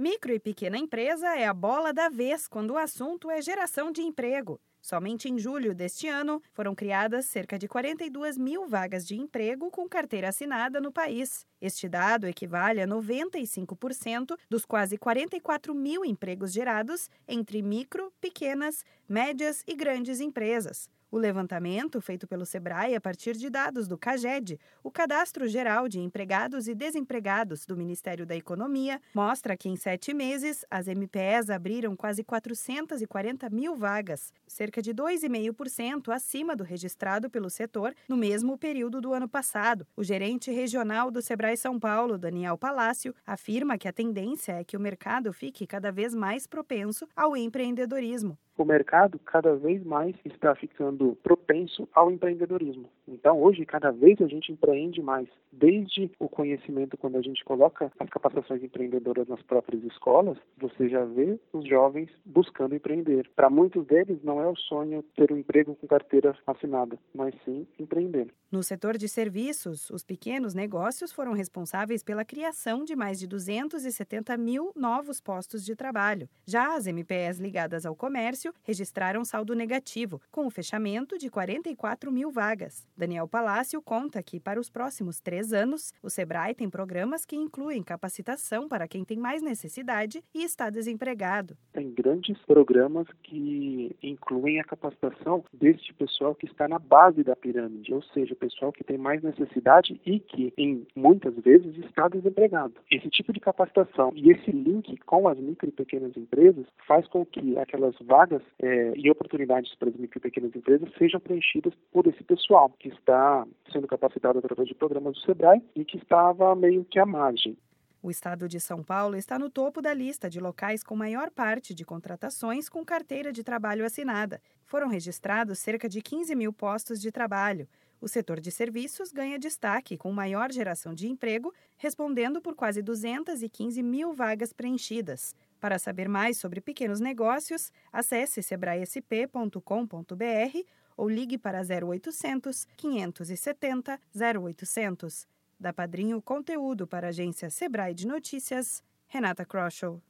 Micro e pequena empresa é a bola da vez quando o assunto é geração de emprego. Somente em julho deste ano foram criadas cerca de 42 mil vagas de emprego com carteira assinada no país. Este dado equivale a 95% dos quase 44 mil empregos gerados entre micro, pequenas, médias e grandes empresas. O levantamento, feito pelo Sebrae a partir de dados do CAGED, o Cadastro Geral de Empregados e Desempregados do Ministério da Economia, mostra que em sete meses as MPEs abriram quase 440 mil vagas, cerca de 2,5% acima do registrado pelo setor no mesmo período do ano passado. O gerente regional do Sebrae São Paulo, Daniel Palácio, afirma que a tendência é que o mercado fique cada vez mais propenso ao empreendedorismo o mercado cada vez mais está ficando propenso ao empreendedorismo. Então, hoje, cada vez a gente empreende mais. Desde o conhecimento, quando a gente coloca as capacitações empreendedoras nas próprias escolas, você já vê os jovens buscando empreender. Para muitos deles, não é o sonho ter um emprego com carteira assinada, mas sim empreender. No setor de serviços, os pequenos negócios foram responsáveis pela criação de mais de 270 mil novos postos de trabalho. Já as MPS ligadas ao comércio registraram saldo negativo, com o fechamento de 44 mil vagas. Daniel Palácio conta que, para os próximos três anos, o Sebrae tem programas que incluem capacitação para quem tem mais necessidade e está desempregado. Tem grandes programas que incluem a capacitação deste pessoal que está na base da pirâmide, ou seja, o pessoal que tem mais necessidade e que, em muitas vezes, está desempregado. Esse tipo de capacitação e esse link com as micro e pequenas empresas faz com que aquelas vagas é, e oportunidades para as micro e pequenas empresas sejam preenchidas por esse pessoal, que está sendo capacitado através de programas do SEBRAE e que estava meio que à margem. O estado de São Paulo está no topo da lista de locais com maior parte de contratações com carteira de trabalho assinada. Foram registrados cerca de 15 mil postos de trabalho. O setor de serviços ganha destaque com maior geração de emprego, respondendo por quase 215 mil vagas preenchidas. Para saber mais sobre pequenos negócios, acesse sebraesp.com.br ou ligue para 0800 570 0800. Da Padrinho Conteúdo para a agência Sebrae de Notícias, Renata Kroschel.